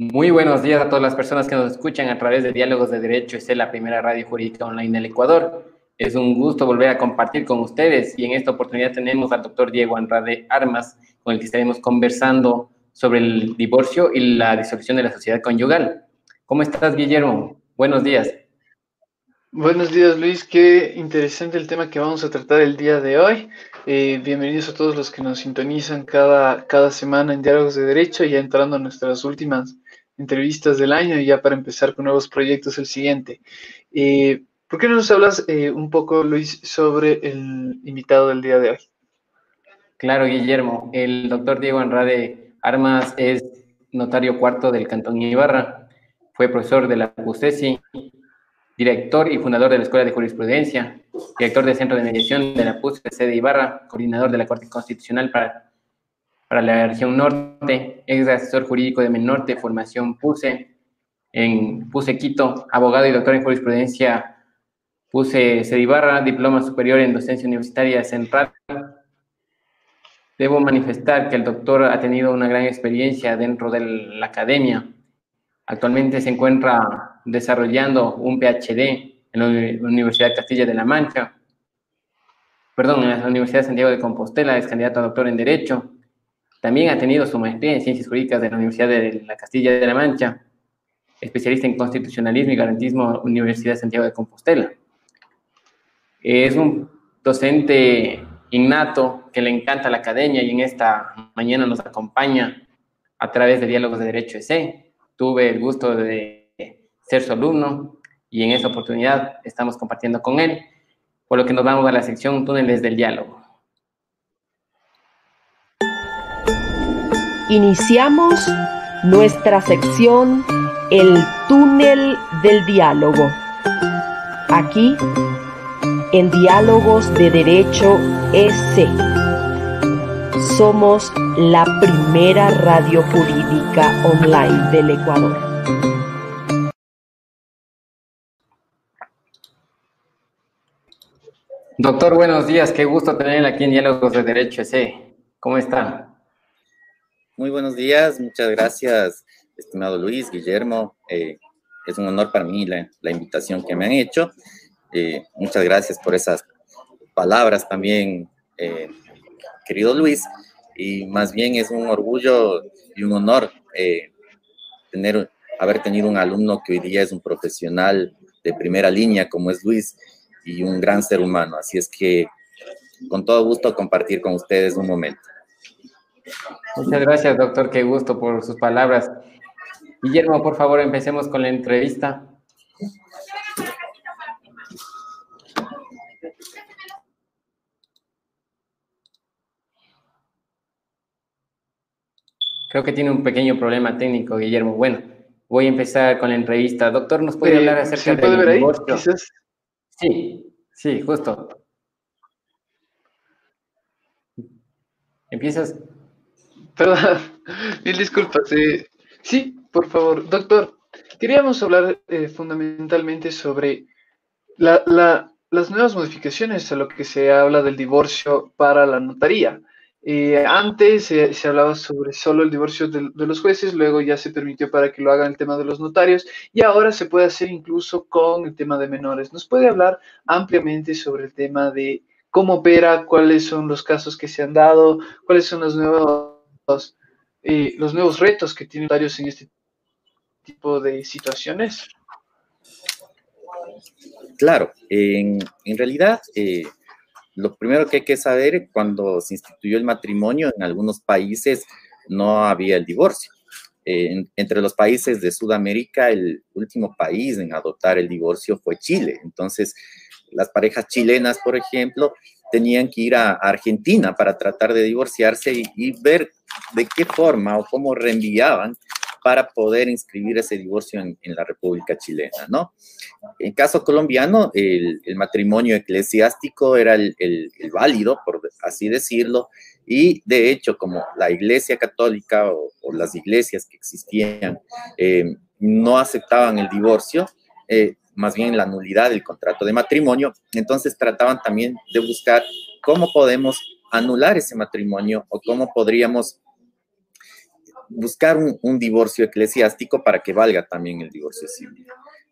Muy buenos días a todas las personas que nos escuchan a través de Diálogos de Derecho. es la primera radio jurídica online del Ecuador. Es un gusto volver a compartir con ustedes y en esta oportunidad tenemos al doctor Diego Andrade Armas, con el que estaremos conversando sobre el divorcio y la disolución de la sociedad conyugal. ¿Cómo estás, Guillermo? Buenos días. Buenos días, Luis. Qué interesante el tema que vamos a tratar el día de hoy. Eh, bienvenidos a todos los que nos sintonizan cada, cada semana en Diálogos de Derecho, y entrando a nuestras últimas entrevistas del año y ya para empezar con nuevos proyectos el siguiente. Eh, ¿Por qué no nos hablas eh, un poco, Luis, sobre el invitado del día de hoy? Claro, Guillermo. El doctor Diego Andrade Armas es notario cuarto del Cantón Ibarra, fue profesor de la PUSESI, director y fundador de la Escuela de Jurisprudencia, director del Centro de Mediación de la PUSE de Ibarra, coordinador de la Corte Constitucional para para la región norte, ex asesor jurídico de Menorte, formación PUSE, en PUSE Quito, abogado y doctor en jurisprudencia PUSE Cedibarra, diploma superior en docencia universitaria central. Debo manifestar que el doctor ha tenido una gran experiencia dentro de la academia. Actualmente se encuentra desarrollando un PhD en la Universidad Castilla de la Mancha, perdón, en la Universidad de Santiago de Compostela, es candidato a doctor en Derecho, también ha tenido su maestría en Ciencias Jurídicas de la Universidad de la Castilla de la Mancha, especialista en Constitucionalismo y Garantismo, Universidad de Santiago de Compostela. Es un docente innato que le encanta la academia y en esta mañana nos acompaña a través de Diálogos de Derecho EC. Tuve el gusto de ser su alumno y en esta oportunidad estamos compartiendo con él, por lo que nos vamos a la sección Túneles del Diálogo. Iniciamos nuestra sección El túnel del diálogo. Aquí, en Diálogos de Derecho EC. Somos la primera radio jurídica online del Ecuador. Doctor, buenos días. Qué gusto tenerle aquí en Diálogos de Derecho EC. ¿Cómo está? Muy buenos días, muchas gracias, estimado Luis, Guillermo. Eh, es un honor para mí la, invitación que me han hecho. Eh, muchas gracias por esas palabras también, eh, querido Luis. Y más bien es un orgullo y un honor haber tenido un alumno que hoy día es un profesional de primera línea como es Luis y un gran ser humano. Así es que con todo gusto compartir con ustedes un momento. Muchas gracias, doctor. Qué gusto por sus palabras. Guillermo, por favor, empecemos con la entrevista. Creo que tiene un pequeño problema técnico, Guillermo. Bueno, voy a empezar con la entrevista. Doctor, ¿nos puede hablar acerca del divorcio? Sí, sí, justo. ¿Empiezas? Perdón, mil disculpas. Eh, sí, por favor, doctor. Queríamos hablar eh, fundamentalmente sobre las nuevas modificaciones a lo que se habla del divorcio para la notaría. Eh, antes se hablaba sobre solo el divorcio de, los jueces, luego ya se permitió para que lo hagan el tema de los notarios y ahora se puede hacer incluso con el tema de menores. ¿Nos puede hablar ampliamente sobre el tema de cómo opera, cuáles son los casos que se han dado, cuáles son los nuevos, eh, los nuevos retos que tienen notarios en este tipo de situaciones? Claro, en, realidad... Eh, lo primero que hay que saber, cuando se instituyó el matrimonio en algunos países no había el divorcio. entre los países de Sudamérica, el último país en adoptar el divorcio fue Chile. Entonces, las parejas chilenas, por ejemplo, tenían que ir a Argentina para tratar de divorciarse y, y ver de qué forma o cómo reenviaban para poder inscribir ese divorcio en, la República Chilena, ¿no? En caso colombiano, el, matrimonio eclesiástico era el, válido, por así decirlo, y de hecho, como la Iglesia Católica o, las iglesias que existían eh, no aceptaban el divorcio, eh, más bien la nulidad del contrato de matrimonio, entonces trataban también de buscar cómo podemos anular ese matrimonio o cómo podríamos buscar un, divorcio eclesiástico para que valga también el divorcio civil.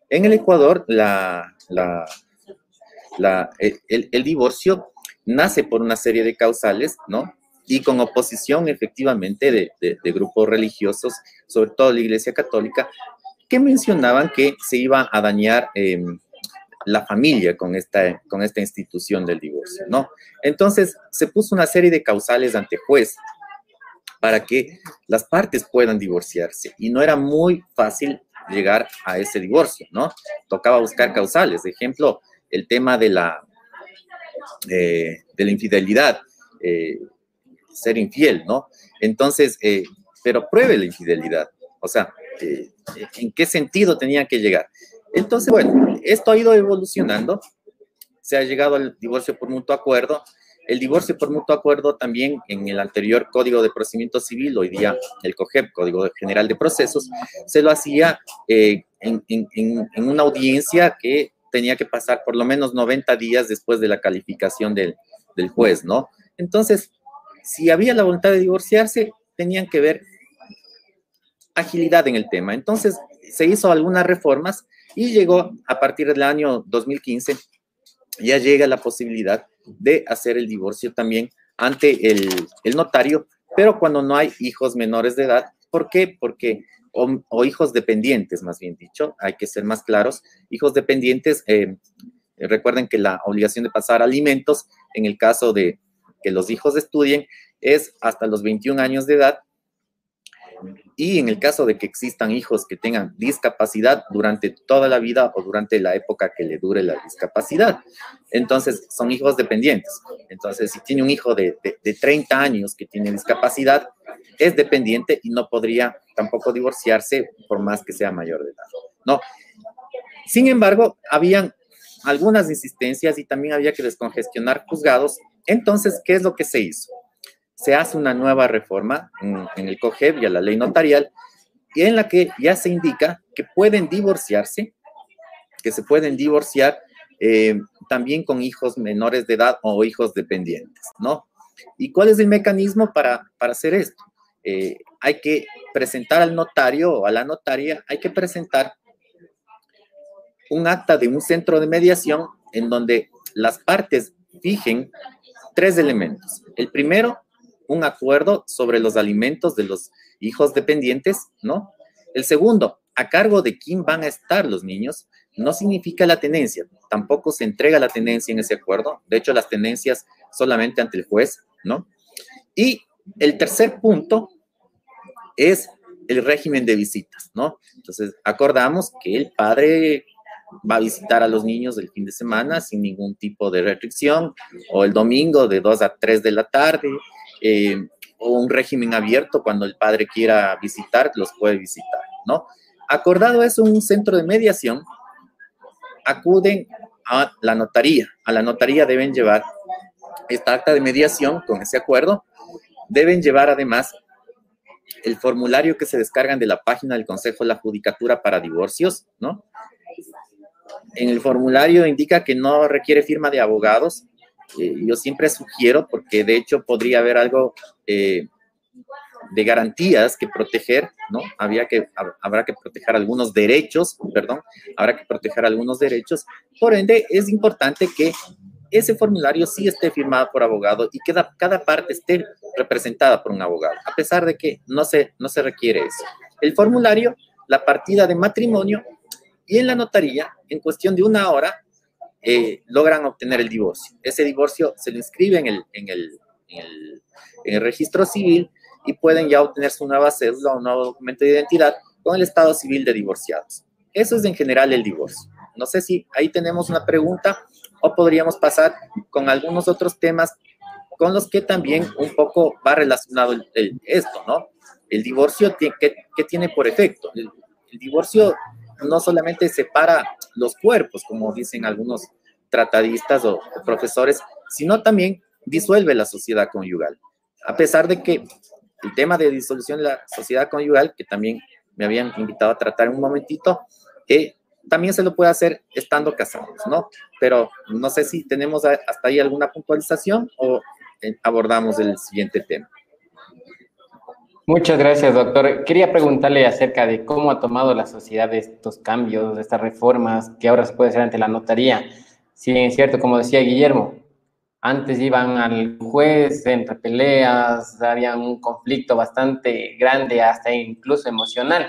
En el Ecuador, el, divorcio nace por una serie de causales, ¿no? Y con oposición efectivamente de, grupos religiosos, sobre todo la Iglesia Católica, que mencionaban que se iba a dañar em, la familia con esta, con esta institución del divorcio, ¿no? Entonces se puso una serie de causales ante juez para que las partes puedan divorciarse. Y no era muy fácil llegar a ese divorcio, ¿no? Tocaba buscar causales. Ejemplo, el tema de la, eh, de la infidelidad, eh, ser infiel, ¿no? Entonces, eh, pero pruebe la infidelidad. O sea, ¿en qué sentido tenía que llegar? Entonces, bueno, esto ha ido evolucionando. Se ha llegado al divorcio por mutuo acuerdo el divorcio por mutuo acuerdo también en el anterior Código de Procedimiento Civil, hoy día el COGEP, Código General de Procesos, se lo hacía eh, en, una audiencia que tenía que pasar por lo menos 90 días después de la calificación del, del juez, ¿no? Entonces, si había la voluntad de divorciarse, tenían que ver agilidad en el tema. Entonces, se hizo algunas reformas y llegó a partir del año 2015, ya llega la posibilidad de hacer el divorcio también ante el, notario, pero cuando no hay hijos menores de edad. ¿Por qué? Porque, o, hijos dependientes, más bien dicho, hay que ser más claros, hijos dependientes, eh, recuerden que la obligación de pasar alimentos, en el caso de que los hijos estudien, es hasta los 21 años de edad y en el caso de que existan hijos que tengan discapacidad durante toda la vida o durante la época que le dure la discapacidad. Entonces, son hijos dependientes. Entonces, si tiene un hijo de, de, 30 años que tiene discapacidad, es dependiente y no podría tampoco divorciarse por más que sea mayor de edad. ¿no? Sin embargo, habían algunas insistencias y también había que descongestionar juzgados. Entonces, ¿qué es lo que se hizo? Se hace una nueva reforma en, el COGEB y a la ley notarial, y en la que ya se indica que pueden divorciarse, que se pueden divorciar eh, también con hijos menores de edad o hijos dependientes, ¿no? ¿Y cuál es el mecanismo para, para hacer esto? Eh, hay que presentar al notario o a la notaria, hay que presentar un acta de un centro de mediación en donde las partes fijen tres elementos. El primero, un acuerdo sobre los alimentos de los hijos dependientes, ¿no? El segundo, a cargo de quién van a estar los niños, no significa la tenencia, tampoco se entrega la tenencia en ese acuerdo, de hecho las tenencias solamente ante el juez, ¿no? Y el tercer punto es el régimen de visitas, ¿no? Entonces, acordamos que el padre va a visitar a los niños el fin de semana sin ningún tipo de restricción, o el domingo de 2 a 3 de la tarde, eh, o un régimen abierto cuando el padre quiera visitar, los puede visitar, ¿no? Acordado eso, un centro de mediación, acuden a la notaría. A la notaría deben llevar esta acta de mediación con ese acuerdo. Deben llevar además el formulario que se descargan de la página del Consejo de la Judicatura para divorcios, ¿no? En el formulario indica que no requiere firma de abogados, eh, yo siempre sugiero, porque de hecho podría haber algo eh, de garantías que proteger, ¿no? Había que, habrá que proteger algunos derechos, perdón, habrá que proteger algunos derechos. Por ende, es importante que ese formulario sí esté firmado por abogado y que cada parte esté representada por un abogado, a pesar de que no se, no se requiere eso. El formulario, la partida de matrimonio y en la notaría, en cuestión de una hora, eh, logran obtener el divorcio. Ese divorcio se lo inscribe en el, en el, en el, registro civil y pueden ya obtener su nueva cédula o un nuevo documento de identidad con el estado civil de divorciados. Eso es en general el divorcio. No sé si ahí tenemos una pregunta o podríamos pasar con algunos otros temas con los que también un poco va relacionado esto, ¿no? El divorcio, ¿qué, qué tiene por efecto? El, el divorcio no solamente separa los cuerpos, como dicen algunos tratadistas o, profesores, sino también disuelve la sociedad conyugal. A pesar de que el tema de disolución de la sociedad conyugal, que también me habían invitado a tratar un momentito, eh, también se lo puede hacer estando casados, ¿no? Pero no sé si tenemos hasta ahí alguna puntualización o eh, abordamos el siguiente tema. Muchas gracias, doctor. Quería preguntarle acerca de cómo ha tomado la sociedad estos cambios, estas reformas que ahora se puede hacer ante la notaría. Si es cierto, como decía Guillermo, antes iban al juez entre peleas, había un conflicto bastante grande, hasta incluso emocional.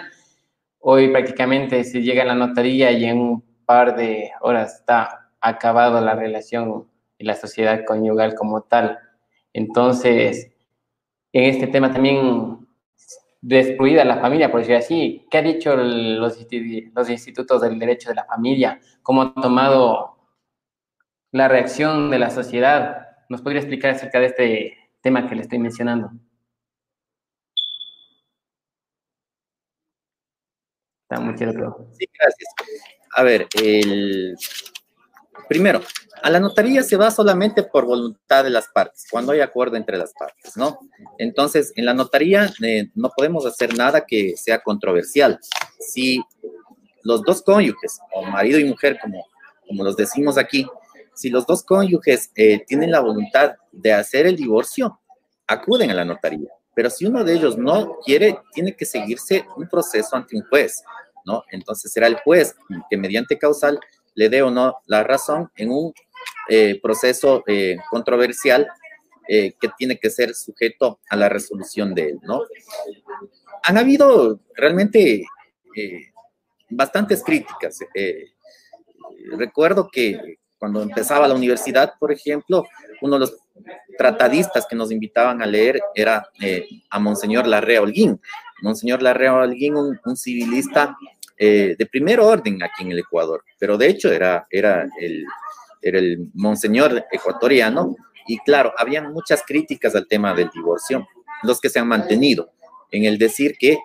Hoy prácticamente se llega a la notaría y en un par de horas está acabado la relación y la sociedad conyugal como tal. Entonces, en este tema también destruida la familia, por decir así. ¿Qué ha dicho los, los institutos del derecho de la familia? ¿Cómo ha tomado la reacción de la sociedad? ¿Nos podría explicar acerca de este tema que le estoy mencionando? Está muy claro. Sí, gracias. A ver, el... primero, a la notaría se va solamente por voluntad de las partes, cuando hay acuerdo entre las partes, ¿no? Entonces, en la notaría eh, no podemos hacer nada que sea controversial. Si los dos cónyuges, o marido y mujer, como, como los decimos aquí, si los dos cónyuges eh, tienen la voluntad de hacer el divorcio, acuden a la notaría. Pero si uno de ellos no quiere, tiene que seguirse un proceso ante un juez, ¿no? Entonces será el juez que mediante causal le dé o no la razón en un eh, proceso eh, controversial eh, que tiene que ser sujeto a la resolución de él, ¿no? Han habido realmente bastantes críticas. recuerdo que cuando empezaba la universidad, por ejemplo, uno de los tratadistas que nos invitaban a leer era a Monseñor Larrea Holguín. Monseñor Larrea Holguín, un, un civilista de primer orden aquí en el Ecuador, pero de hecho era, era el, era el monseñor ecuatoriano, y claro, habían muchas críticas al tema del divorcio, los que se han mantenido, en el decir que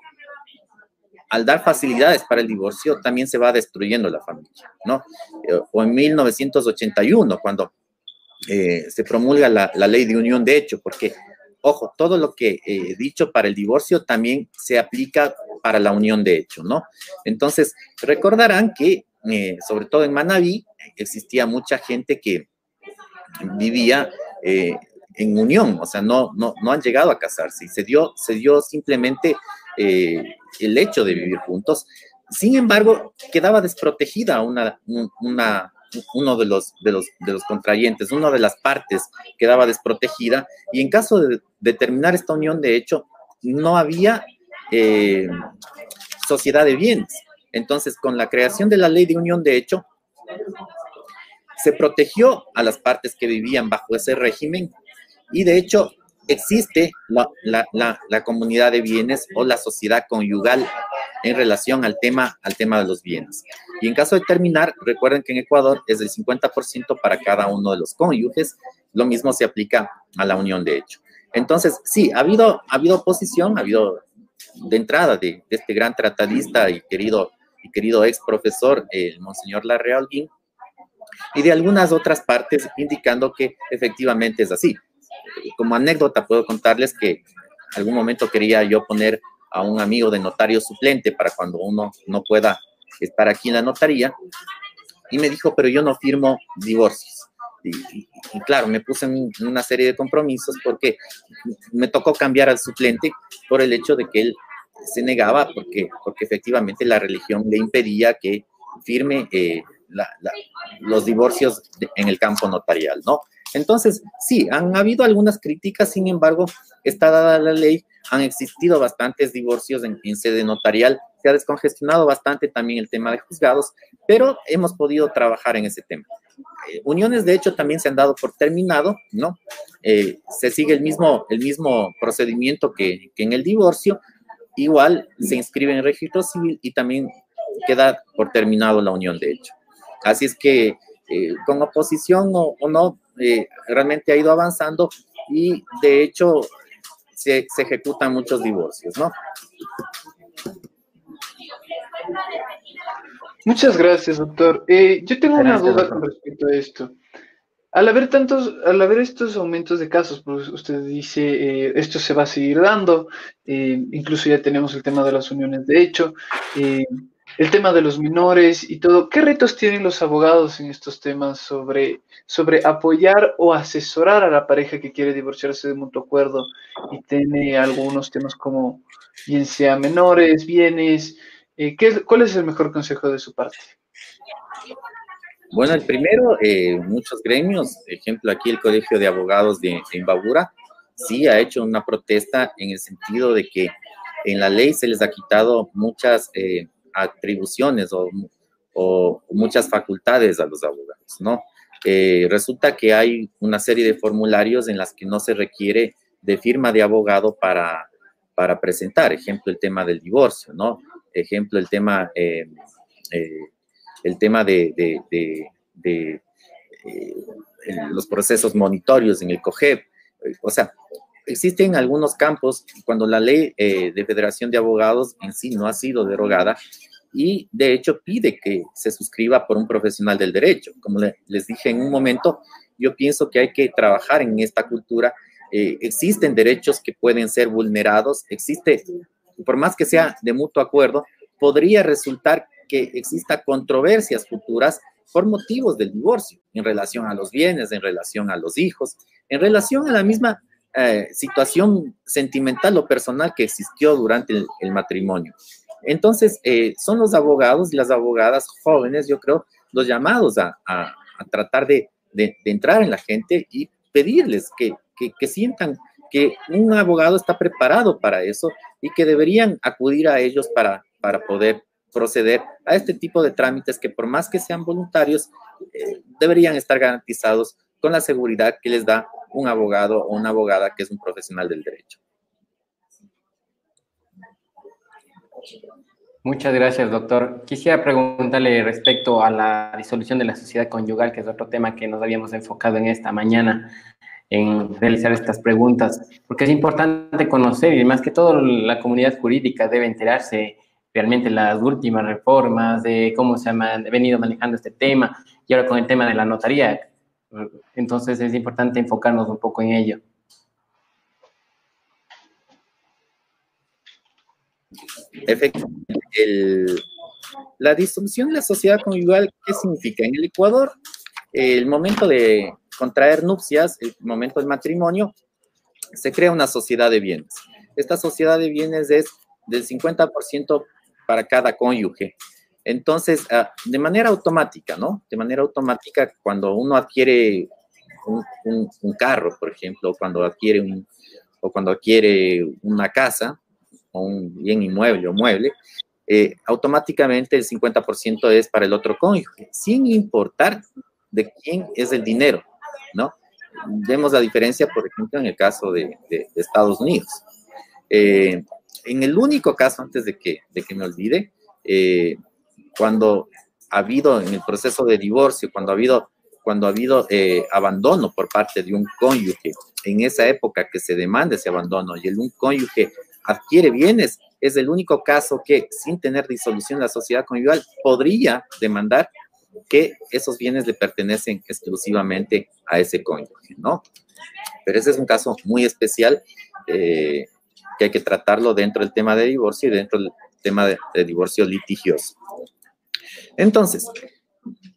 al dar facilidades para el divorcio también se va destruyendo la familia, ¿no? Eh, o en 1981, cuando eh, se promulga la, ley de unión de hecho, porque, ojo, todo lo que he dicho para el divorcio también se aplica para la unión de hecho, ¿no? Entonces, recordarán que, eh, sobre todo en Manabí, existía mucha gente que vivía eh, en unión, o sea, no, no, no han llegado a casarse y se dio, se dio simplemente eh, el hecho de vivir juntos. Sin embargo, quedaba desprotegida una, una, uno de los, de, los, de los contrayentes, una de las partes quedaba desprotegida y en caso de, terminar esta unión, de hecho, no había eh, sociedad de bienes. Entonces, con la creación de la ley de unión de hecho, se protegió a las partes que vivían bajo ese régimen y de hecho existe la, comunidad de bienes o la sociedad conyugal en relación al tema, al tema de los bienes. Y en caso de terminar, recuerden que en Ecuador es del 50% para cada uno de los cónyuges, lo mismo se aplica a la unión de hecho. Entonces, sí, ha habido, ha habido oposición, ha habido de entrada de, este gran tratadista y querido, y querido ex profesor, el Monseñor Larrea Holguín, y de algunas otras partes indicando que efectivamente es así. Como anécdota puedo contarles que algún momento quería yo poner a un amigo de notario suplente para cuando uno no pueda estar aquí en la notaría y me dijo, pero yo no firmo divorcios. y, claro, me puse en una serie de compromisos porque me tocó cambiar al suplente por el hecho de que él se negaba porque, porque efectivamente la religión le impedía que firme eh, los divorcios en el campo notarial, ¿no? Entonces, sí, han habido algunas críticas, sin embargo, está dada la ley, han existido bastantes divorcios en, sede notarial, se ha descongestionado bastante también el tema de juzgados, pero hemos podido trabajar en ese tema. Eh, uniones, de hecho, también se han dado por terminado, ¿no? Eh, se sigue el mismo, el mismo procedimiento que, que, en el divorcio, igual se inscribe en registro civil y también queda por terminado la unión, de hecho. Así es que eh, con oposición o, o no, realmente ha ido avanzando y de hecho se, se ejecutan muchos divorcios, ¿no? Muchas gracias, doctor. Eh, yo tengo una duda con respecto a esto. Al haber tantos, al haber estos aumentos de casos, pues usted dice eh, esto se va a seguir dando, eh, incluso ya tenemos el tema de las uniones de hecho, el tema de los menores y todo. ¿Qué retos tienen los abogados en estos temas sobre, sobre apoyar o asesorar a la pareja que quiere divorciarse de mutuo acuerdo y tiene algunos temas como bien sea menores, bienes? Eh, ¿Cuál es el mejor consejo de su parte? Bueno, el primero, eh, muchos gremios, ejemplo aquí el Colegio de Abogados de, Imbabura, sí ha hecho una protesta en el sentido de que en la ley se les ha quitado muchas eh, atribuciones o, muchas facultades a los abogados, ¿no? resulta que hay una serie de formularios en las que no se requiere de firma de abogado para, para presentar, ejemplo, el tema del divorcio, ¿no? ejemplo, el tema, eh, eh, el tema de, eh, los procesos monitorios en el COGEP. O sea, existen algunos campos cuando la ley de Federación de Abogados en sí no ha sido derogada y de hecho pide que se suscriba por un profesional del derecho. Como les dije en un momento, yo pienso que hay que trabajar en esta cultura. existen derechos que pueden ser vulnerados, existe por más que sea de mutuo acuerdo, podría resultar que exista controversias futuras por motivos del divorcio, en relación a los bienes, en relación a los hijos, en relación a la misma eh, situación sentimental o personal que existió durante el, matrimonio. Entonces, eh, son los abogados y las abogadas jóvenes, yo creo, los llamados a, tratar de, entrar en la gente y pedirles que, que sientan que un abogado está preparado para eso y que deberían acudir a ellos para, para poder proceder a este tipo de trámites que por más que sean voluntarios, eh, deberían estar garantizados con la seguridad que les da un abogado o una abogada que es un profesional del derecho. Muchas gracias, doctor. Quisiera preguntarle respecto a la disolución de la sociedad conyugal, que es otro tema que nos habíamos enfocado en esta mañana en realizar estas preguntas, porque es importante conocer y más que todo la comunidad jurídica debe enterarse realmente las últimas reformas de cómo se ha venido manejando este tema y ahora con el tema de la notaría. Entonces es importante enfocarnos un poco en ello. Efectivamente, la disolución de la sociedad conyugal, ¿qué significa? En el Ecuador, el momento de contraer nupcias, el momento del matrimonio, se crea una sociedad de bienes. Esta sociedad de bienes es del 50% para cada cónyuge. Entonces, ah, de manera automática, ¿no? De manera automática, cuando uno adquiere un, carro, por ejemplo, cuando adquiere o cuando adquiere una casa, o un bien inmueble o mueble, eh, automáticamente el 50% es para el otro cónyuge, sin importar de quién es el dinero. ¿no? Vemos la diferencia, por ejemplo, en el caso de, Estados Unidos. Eh, en el único caso, antes de que, de que me olvide, eh, cuando ha habido en el proceso de divorcio, cuando ha habido, cuando ha habido eh, abandono por parte de un cónyuge, en esa época que se demanda ese abandono y el un cónyuge adquiere bienes, es el único caso que sin tener disolución la sociedad conyugal podría demandar que esos bienes le pertenecen exclusivamente a ese cónyuge, ¿no? Pero ese es un caso muy especial eh, que hay que tratarlo dentro del tema de divorcio y dentro del tema de, divorcio litigioso. Entonces,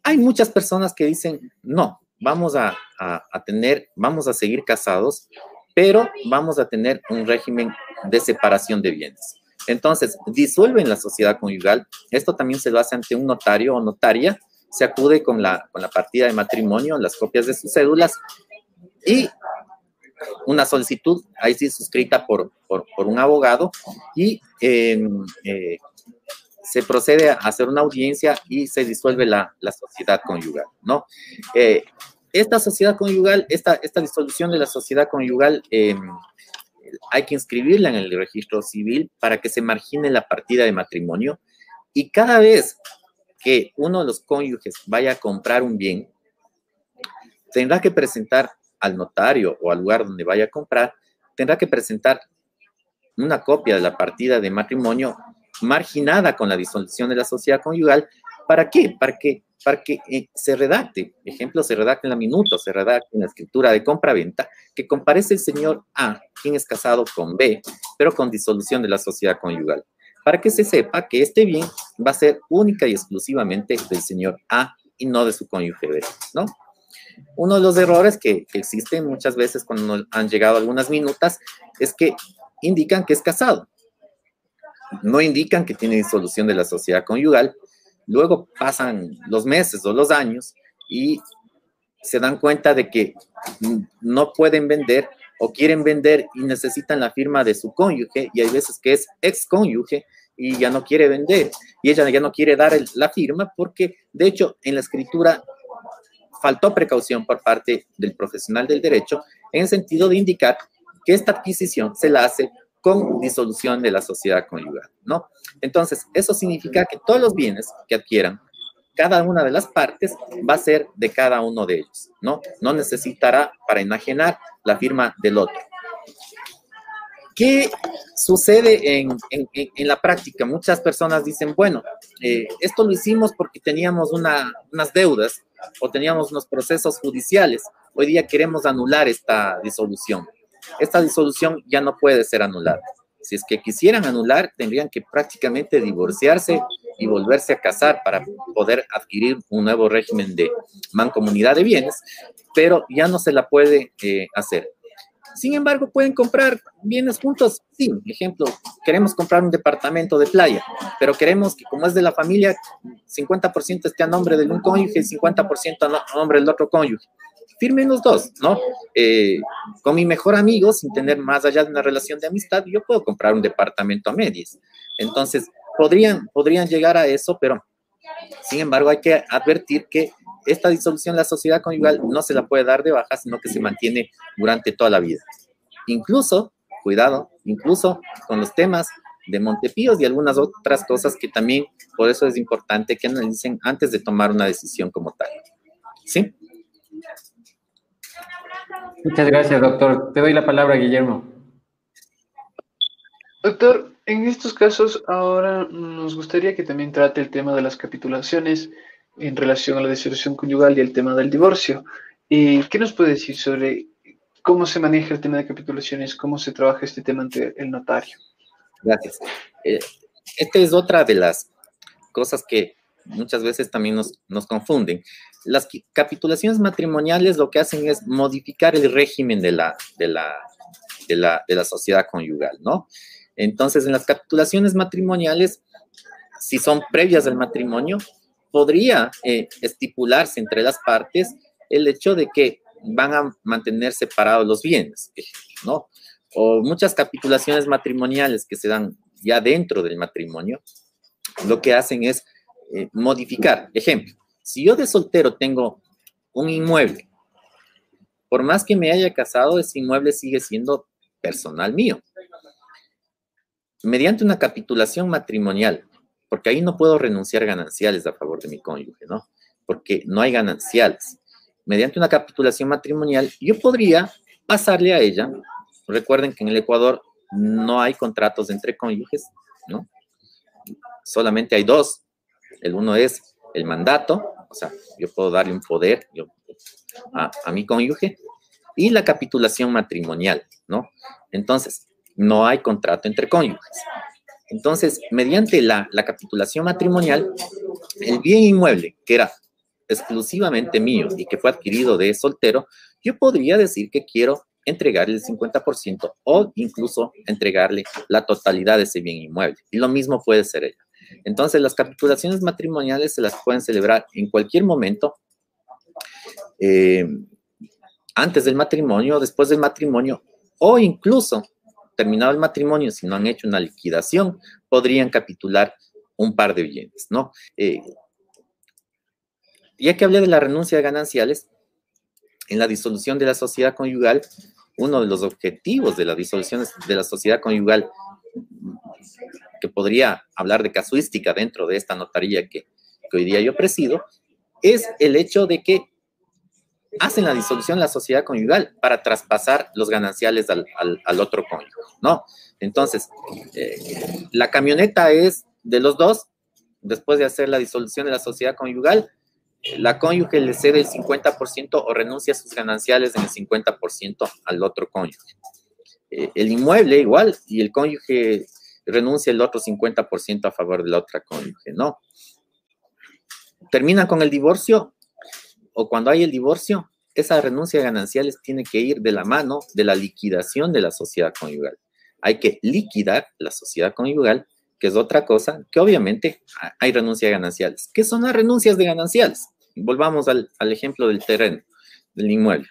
hay muchas personas que dicen, no, vamos a, tener, vamos a seguir casados, pero vamos a tener un régimen de separación de bienes. Entonces, disuelven la sociedad conyugal. Esto también se lo hace ante un notario o notaria. Se acude con la, con la partida de matrimonio, las copias de sus cédulas y una solicitud, ahí sí suscrita por, por, un abogado, y em, eh, se procede a hacer una audiencia y se disuelve la, la sociedad conyugal, ¿no? Eh, esta sociedad conyugal, esta, esta disolución de la sociedad conyugal, em, hay que inscribirla en el registro civil para que se margine la partida de matrimonio y cada vez que uno de los cónyuges vaya a comprar un bien, tendrá que presentar al notario o al lugar donde vaya a comprar, tendrá que presentar una copia de la partida de matrimonio marginada con la disolución de la sociedad conyugal. ¿Para qué? Para que, para que eh, se redacte, ejemplo, se redacte en la minuto, se redacte en la escritura de compra-venta, que comparece el señor A, quien es casado con B, pero con disolución de la sociedad conyugal, para que se sepa que este bien va a ser única y exclusivamente del señor A y no de su cónyuge B, ¿no? Uno de los errores que, existen muchas veces cuando han llegado algunas minutas es que indican que es casado. No indican que tiene disolución de la sociedad conyugal. Luego pasan los meses o los años y se dan cuenta de que no pueden vender o quieren vender y necesitan la firma de su cónyuge y hay veces que es ex cónyuge y ya no quiere vender y ella ya no quiere dar la firma porque de hecho en la escritura faltó precaución por parte del profesional del derecho en el sentido de indicar que esta adquisición se la hace con disolución de la sociedad conyugal, ¿no? Entonces, eso significa que todos los bienes que adquieran cada una de las partes va a ser de cada uno de ellos, ¿no? No necesitará para enajenar la firma del otro. ¿Qué sucede en, la práctica? Muchas personas dicen, bueno, eh, esto lo hicimos porque teníamos unas deudas o teníamos unos procesos judiciales. Hoy día queremos anular esta disolución. Esta disolución ya no puede ser anulada. Si es que quisieran anular, tendrían que prácticamente divorciarse y volverse a casar para poder adquirir un nuevo régimen de mancomunidad de bienes, pero ya no se la puede eh, hacer. Sin embargo, pueden comprar bienes juntos. Sí, ejemplo, queremos comprar un departamento de playa, pero queremos que como es de la familia, 50% esté a nombre de un cónyuge y 50% a nombre del otro cónyuge. Firmen los dos, ¿no? Eh, con mi mejor amigo, sin tener más allá de una relación de amistad, yo puedo comprar un departamento a medias. Entonces, podrían, podrían llegar a eso, pero sin embargo hay que advertir que esta disolución de la sociedad conyugal no se la puede dar de baja, sino que se mantiene durante toda la vida. Incluso, cuidado, incluso con los temas de Montepíos y algunas otras cosas que también, por eso es importante que analicen antes de tomar una decisión como tal. ¿Sí? Muchas gracias, doctor. Te doy la palabra, Guillermo. Doctor, en estos casos ahora nos gustaría que también trate el tema de las capitulaciones en relación a la disolución conyugal y el tema del divorcio. ¿Y ¿Qué nos puede decir sobre cómo se maneja el tema de capitulaciones, cómo se trabaja este tema ante el notario? Gracias. Eh, esta es otra de las cosas que muchas veces también nos, nos confunden. Las capitulaciones matrimoniales lo que hacen es modificar el régimen de la, de la, de la, de la sociedad conyugal, ¿no? Entonces, en las capitulaciones matrimoniales, si son previas al matrimonio, podría eh, estipularse entre las partes el hecho de que van a mantener separados los bienes, ¿no? O muchas capitulaciones matrimoniales que se dan ya dentro del matrimonio, lo que hacen es eh, modificar. Ejemplo, si yo de soltero tengo un inmueble, por más que me haya casado, ese inmueble sigue siendo personal mío. Mediante una capitulación matrimonial, porque ahí no puedo renunciar gananciales a favor de mi cónyuge, ¿no? Porque no hay gananciales. Mediante una capitulación matrimonial, yo podría pasarle a ella, recuerden que en el Ecuador no hay contratos entre cónyuges, ¿no? Solamente hay dos. El uno es el mandato, o sea, yo puedo darle un poder a, mi cónyuge, y la capitulación matrimonial, ¿no? Entonces, no hay contrato entre cónyuges. Entonces, mediante la, capitulación matrimonial, el bien inmueble, que era exclusivamente mío y que fue adquirido de soltero, yo podría decir que quiero entregarle el 50% o incluso entregarle la totalidad de ese bien inmueble. Y lo mismo puede ser ella. Entonces, las capitulaciones matrimoniales se las pueden celebrar en cualquier momento, eh, antes del matrimonio, después del matrimonio, o incluso terminado el matrimonio, si no han hecho una liquidación, podrían capitular un par de bienes, ¿no? Eh, ya que hablé de la renuncia de gananciales, en la disolución de la sociedad conyugal, uno de los objetivos de la disolución de la sociedad conyugal, que podría hablar de casuística dentro de esta notaría que, hoy día yo presido, es el hecho de que hacen la disolución de la sociedad conyugal para traspasar los gananciales al, otro cónyuge, ¿no? Entonces, eh, la camioneta es de los dos, después de hacer la disolución de la sociedad conyugal, la cónyuge le cede el 50% o renuncia a sus gananciales en el 50% al otro cónyuge. Eh, el inmueble igual y el cónyuge renuncia el otro 50% a favor de la otra cónyuge, ¿no? Termina con el divorcio o cuando hay el divorcio, esa renuncia a gananciales tiene que ir de la mano de la liquidación de la sociedad conyugal. Hay que liquidar la sociedad conyugal que es otra cosa, que obviamente hay renuncia de gananciales. ¿Qué son las renuncias de gananciales? Volvamos al, ejemplo del terreno, del inmueble.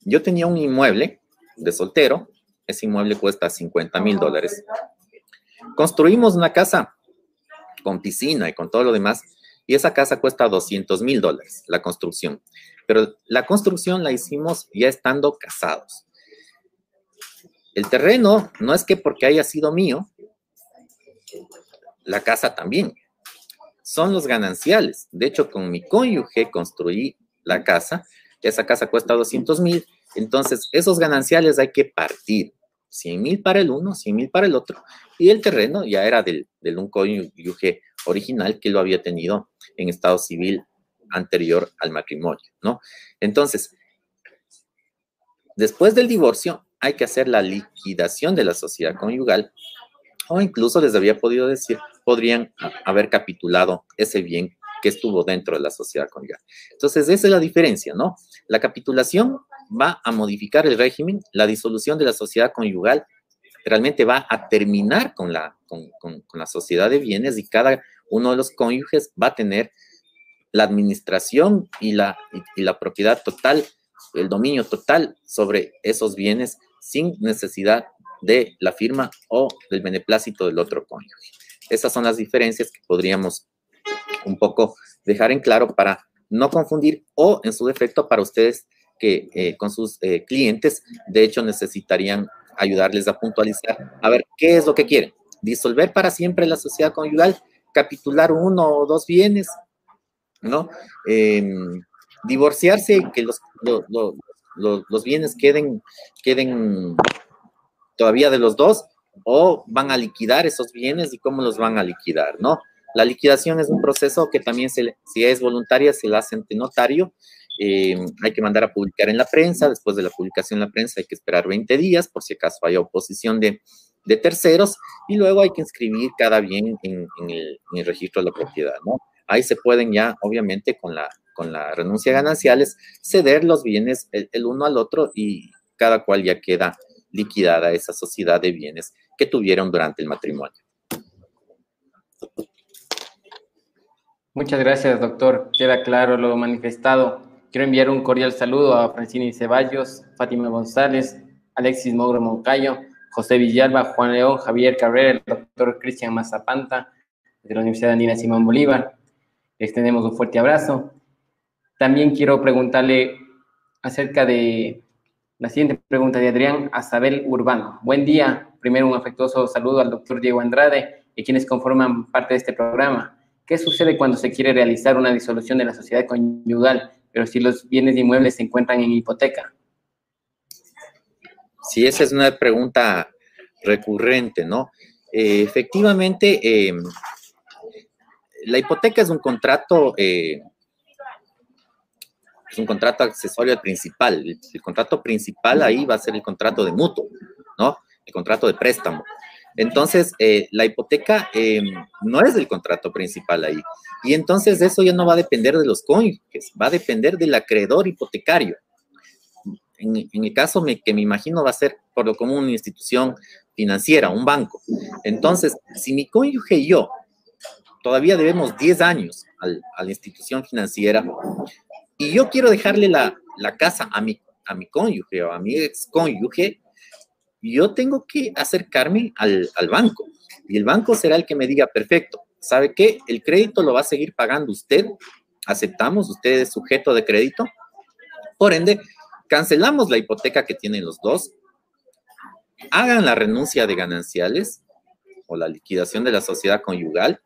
Yo tenía un inmueble de soltero, ese inmueble cuesta 50 mil dólares. Construimos una casa con piscina y con todo lo demás, y esa casa cuesta 200 mil dólares, la construcción. Pero la construcción la hicimos ya estando casados. El terreno no es que porque haya sido mío, la casa también. Son los gananciales. De hecho, con mi cónyuge construí la casa. Esa casa cuesta 200 mil. Entonces, esos gananciales hay que partir. 100 mil para el uno, 100 mil para el otro. Y el terreno ya era del, del un cónyuge original que lo había tenido en estado civil anterior al matrimonio, ¿no? Entonces, después del divorcio, hay que hacer la liquidación de la sociedad conyugal o incluso les había podido decir, podrían haber capitulado ese bien que estuvo dentro de la sociedad conyugal. Entonces, esa es la diferencia, ¿no? La capitulación va a modificar el régimen, la disolución de la sociedad conyugal realmente va a terminar con la, con, la sociedad de bienes y cada uno de los cónyuges va a tener la administración y la, y la propiedad total, el dominio total sobre esos bienes sin necesidad de la firma o del beneplácito del otro cónyuge. Esas son las diferencias que podríamos un poco dejar en claro para no confundir o en su defecto para ustedes que eh, con sus eh, clientes de hecho necesitarían ayudarles a puntualizar a ver qué es lo que quieren. Disolver para siempre la sociedad conyugal, capitular uno o dos bienes, ¿no? Em, divorciarse que los, los bienes queden, queden todavía de los dos o van a liquidar esos bienes y cómo los van a liquidar, ¿no? La liquidación es un proceso que también, se, si es voluntaria, se la hace ante notario. Eh, hay que mandar a publicar en la prensa. Después de la publicación en la prensa hay que esperar 20 días por si acaso hay oposición de, terceros. Y luego hay que inscribir cada bien en, el, registro de la propiedad. Ahí se pueden ya, obviamente, con la, con la renuncia gananciales, ceder los bienes el uno al otro y cada cual ya queda liquidada esa sociedad de bienes que tuvieron durante el matrimonio. Muchas gracias, doctor. Queda claro lo manifestado. Quiero enviar un cordial saludo a Francini Ceballos, Fátima González, Alexis Mogro Moncayo, José Villalba, Juan León, Javier Cabrera, el doctor Cristian Mazapanta, de la Universidad Andina Simón Bolívar. Les tenemos un fuerte abrazo. También quiero preguntarle acerca de la siguiente pregunta de Adrián Azabel Urbano. Buen día. Primero un afectuoso saludo al doctor Diego Andrade y quienes conforman parte de este programa. ¿Qué sucede cuando se quiere realizar una disolución de la sociedad conyugal, pero si los bienes inmuebles se encuentran en hipoteca? Sí, esa es una pregunta recurrente, ¿no? Eh, efectivamente, eh, la hipoteca es un contrato eh, es un contrato accesorio al principal. El, contrato principal ahí va a ser el contrato de mutuo, ¿no? El contrato de préstamo. Entonces, eh, la hipoteca em, no es el contrato principal ahí. Y entonces eso ya no va a depender de los cónyuges, va a depender del acreedor hipotecario. En, el caso que me imagino va a ser por lo común una institución financiera, un banco. Entonces, si mi cónyuge y yo todavía debemos 10 años a la institución financiera y yo quiero dejarle la, casa a mi, a mi cónyuge o a mi ex cónyuge, yo tengo que acercarme al, al banco. Y el banco será el que me diga, perfecto, ¿sabe qué? El crédito lo va a seguir pagando usted, aceptamos, usted es sujeto de crédito, por ende, cancelamos la hipoteca que tienen los dos, hagan la renuncia de gananciales o la liquidación de la sociedad conyugal,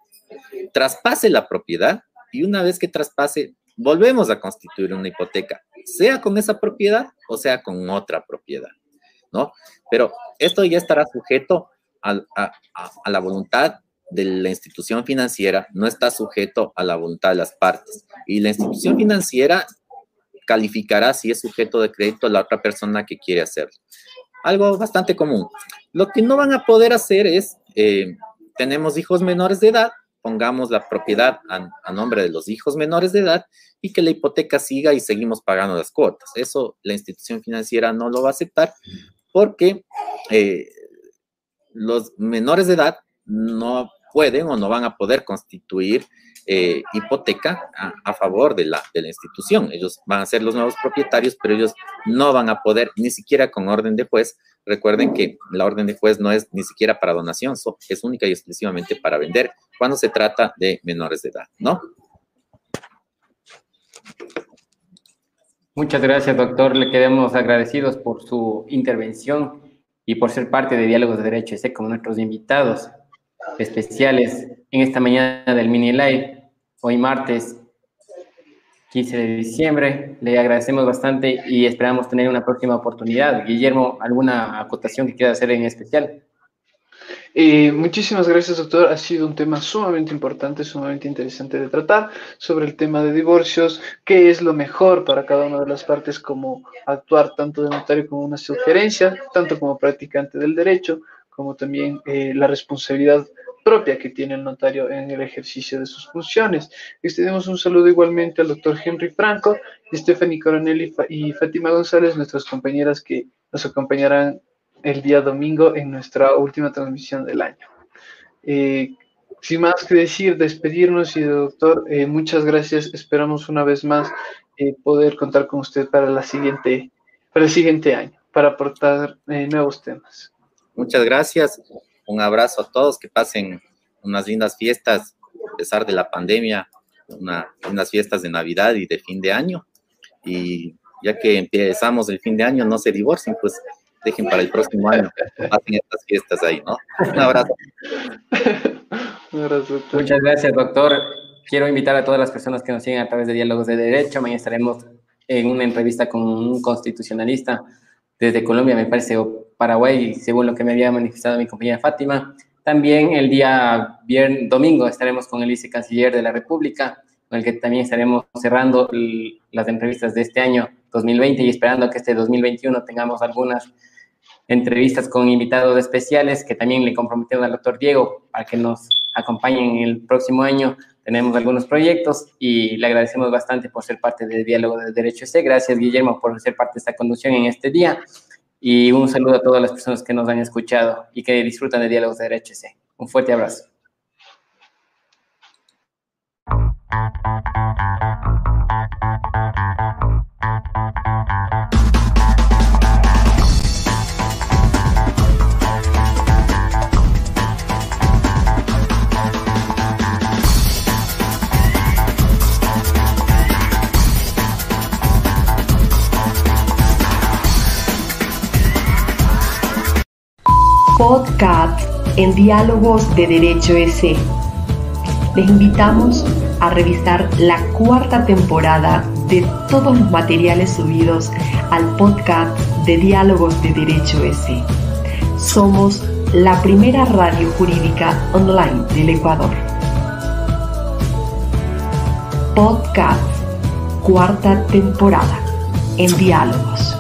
traspase la propiedad y una vez que traspase, volvemos a constituir una hipoteca, sea con esa propiedad o sea con otra propiedad, ¿no? Pero esto ya estará sujeto a, a la voluntad de la institución financiera, no está sujeto a la voluntad de las partes. Y la institución financiera calificará si es sujeto de crédito a la otra persona que quiere hacerlo. Algo bastante común. Lo que no van a poder hacer es, eh, tenemos hijos menores de edad, pongamos la propiedad a, nombre de los hijos menores de edad y que la hipoteca siga y seguimos pagando las cuotas. Eso la institución financiera no lo va a aceptar porque eh, los menores de edad no pueden o no van a poder constituir eh, hipoteca a, favor de la, de la institución. Ellos van a ser los nuevos propietarios, pero ellos no van a poder, ni siquiera con orden de juez. Recuerden que la orden de juez no es ni siquiera para donación, es única y exclusivamente para vender cuando se trata de menores de edad, ¿no? Muchas gracias, doctor. Le quedamos agradecidos por su intervención y por ser parte de Diálogos de Derecho ese con nuestros invitados especiales en esta mañana del mini live, hoy martes 15 de diciembre. Le agradecemos bastante y esperamos tener una próxima oportunidad. Guillermo, ¿alguna acotación que quiera hacer en especial? Eh, muchísimas gracias, doctor. Ha sido un tema sumamente importante, sumamente interesante de tratar sobre el tema de divorcios, qué es lo mejor para cada una de las partes, como actuar tanto de notario como una sugerencia, tanto como practicante del derecho, como también eh, la responsabilidad propia que tiene el notario en el ejercicio de sus funciones. Extendemos un saludo igualmente al doctor Henry Franco, Stephanie Coronel y Fátima González, nuestras compañeras que nos acompañarán el día domingo en nuestra última transmisión del año. Eh, sin más que decir, despedirnos y doctor, eh, muchas gracias. Esperamos una vez más poder contar con usted para, la siguiente, para el siguiente año, para aportar nuevos temas. Muchas gracias. Un abrazo a todos. Que pasen unas lindas fiestas, a pesar de la pandemia, unas fiestas de Navidad y de fin de año. Y ya que empezamos el fin de año, no se divorcien, pues dejen para el próximo año. Pasen estas fiestas ahí, ¿no? Un abrazo. Un abrazo. Muchas gracias, doctor. Quiero invitar a todas las personas que nos siguen a través de Diálogos de Derecho. Mañana estaremos en una entrevista con un constitucionalista desde Colombia, me parece, o Paraguay, según lo que me había manifestado mi compañera Fátima. También el día viernes, domingo estaremos con el vicecanciller de la República, con el que también estaremos cerrando las entrevistas de este año 2020 y esperando que este 2021 tengamos algunas entrevistas con invitados especiales que también le comprometemos al doctor Diego para que nos acompañen en el próximo año tenemos algunos proyectos y le agradecemos bastante por ser parte del Diálogo de Derecho C. Gracias, Guillermo, por ser parte de esta conducción en este día. Y un saludo a todas las personas que nos han escuchado y que disfrutan de Diálogos de Derecho C. Un fuerte abrazo. Podcast en Diálogos de Derecho EC. Les invitamos a revisar la cuarta temporada de todos los materiales subidos al podcast de Diálogos de Derecho EC. Somos la primera radio jurídica online del Ecuador. Podcast, cuarta temporada en Diálogos.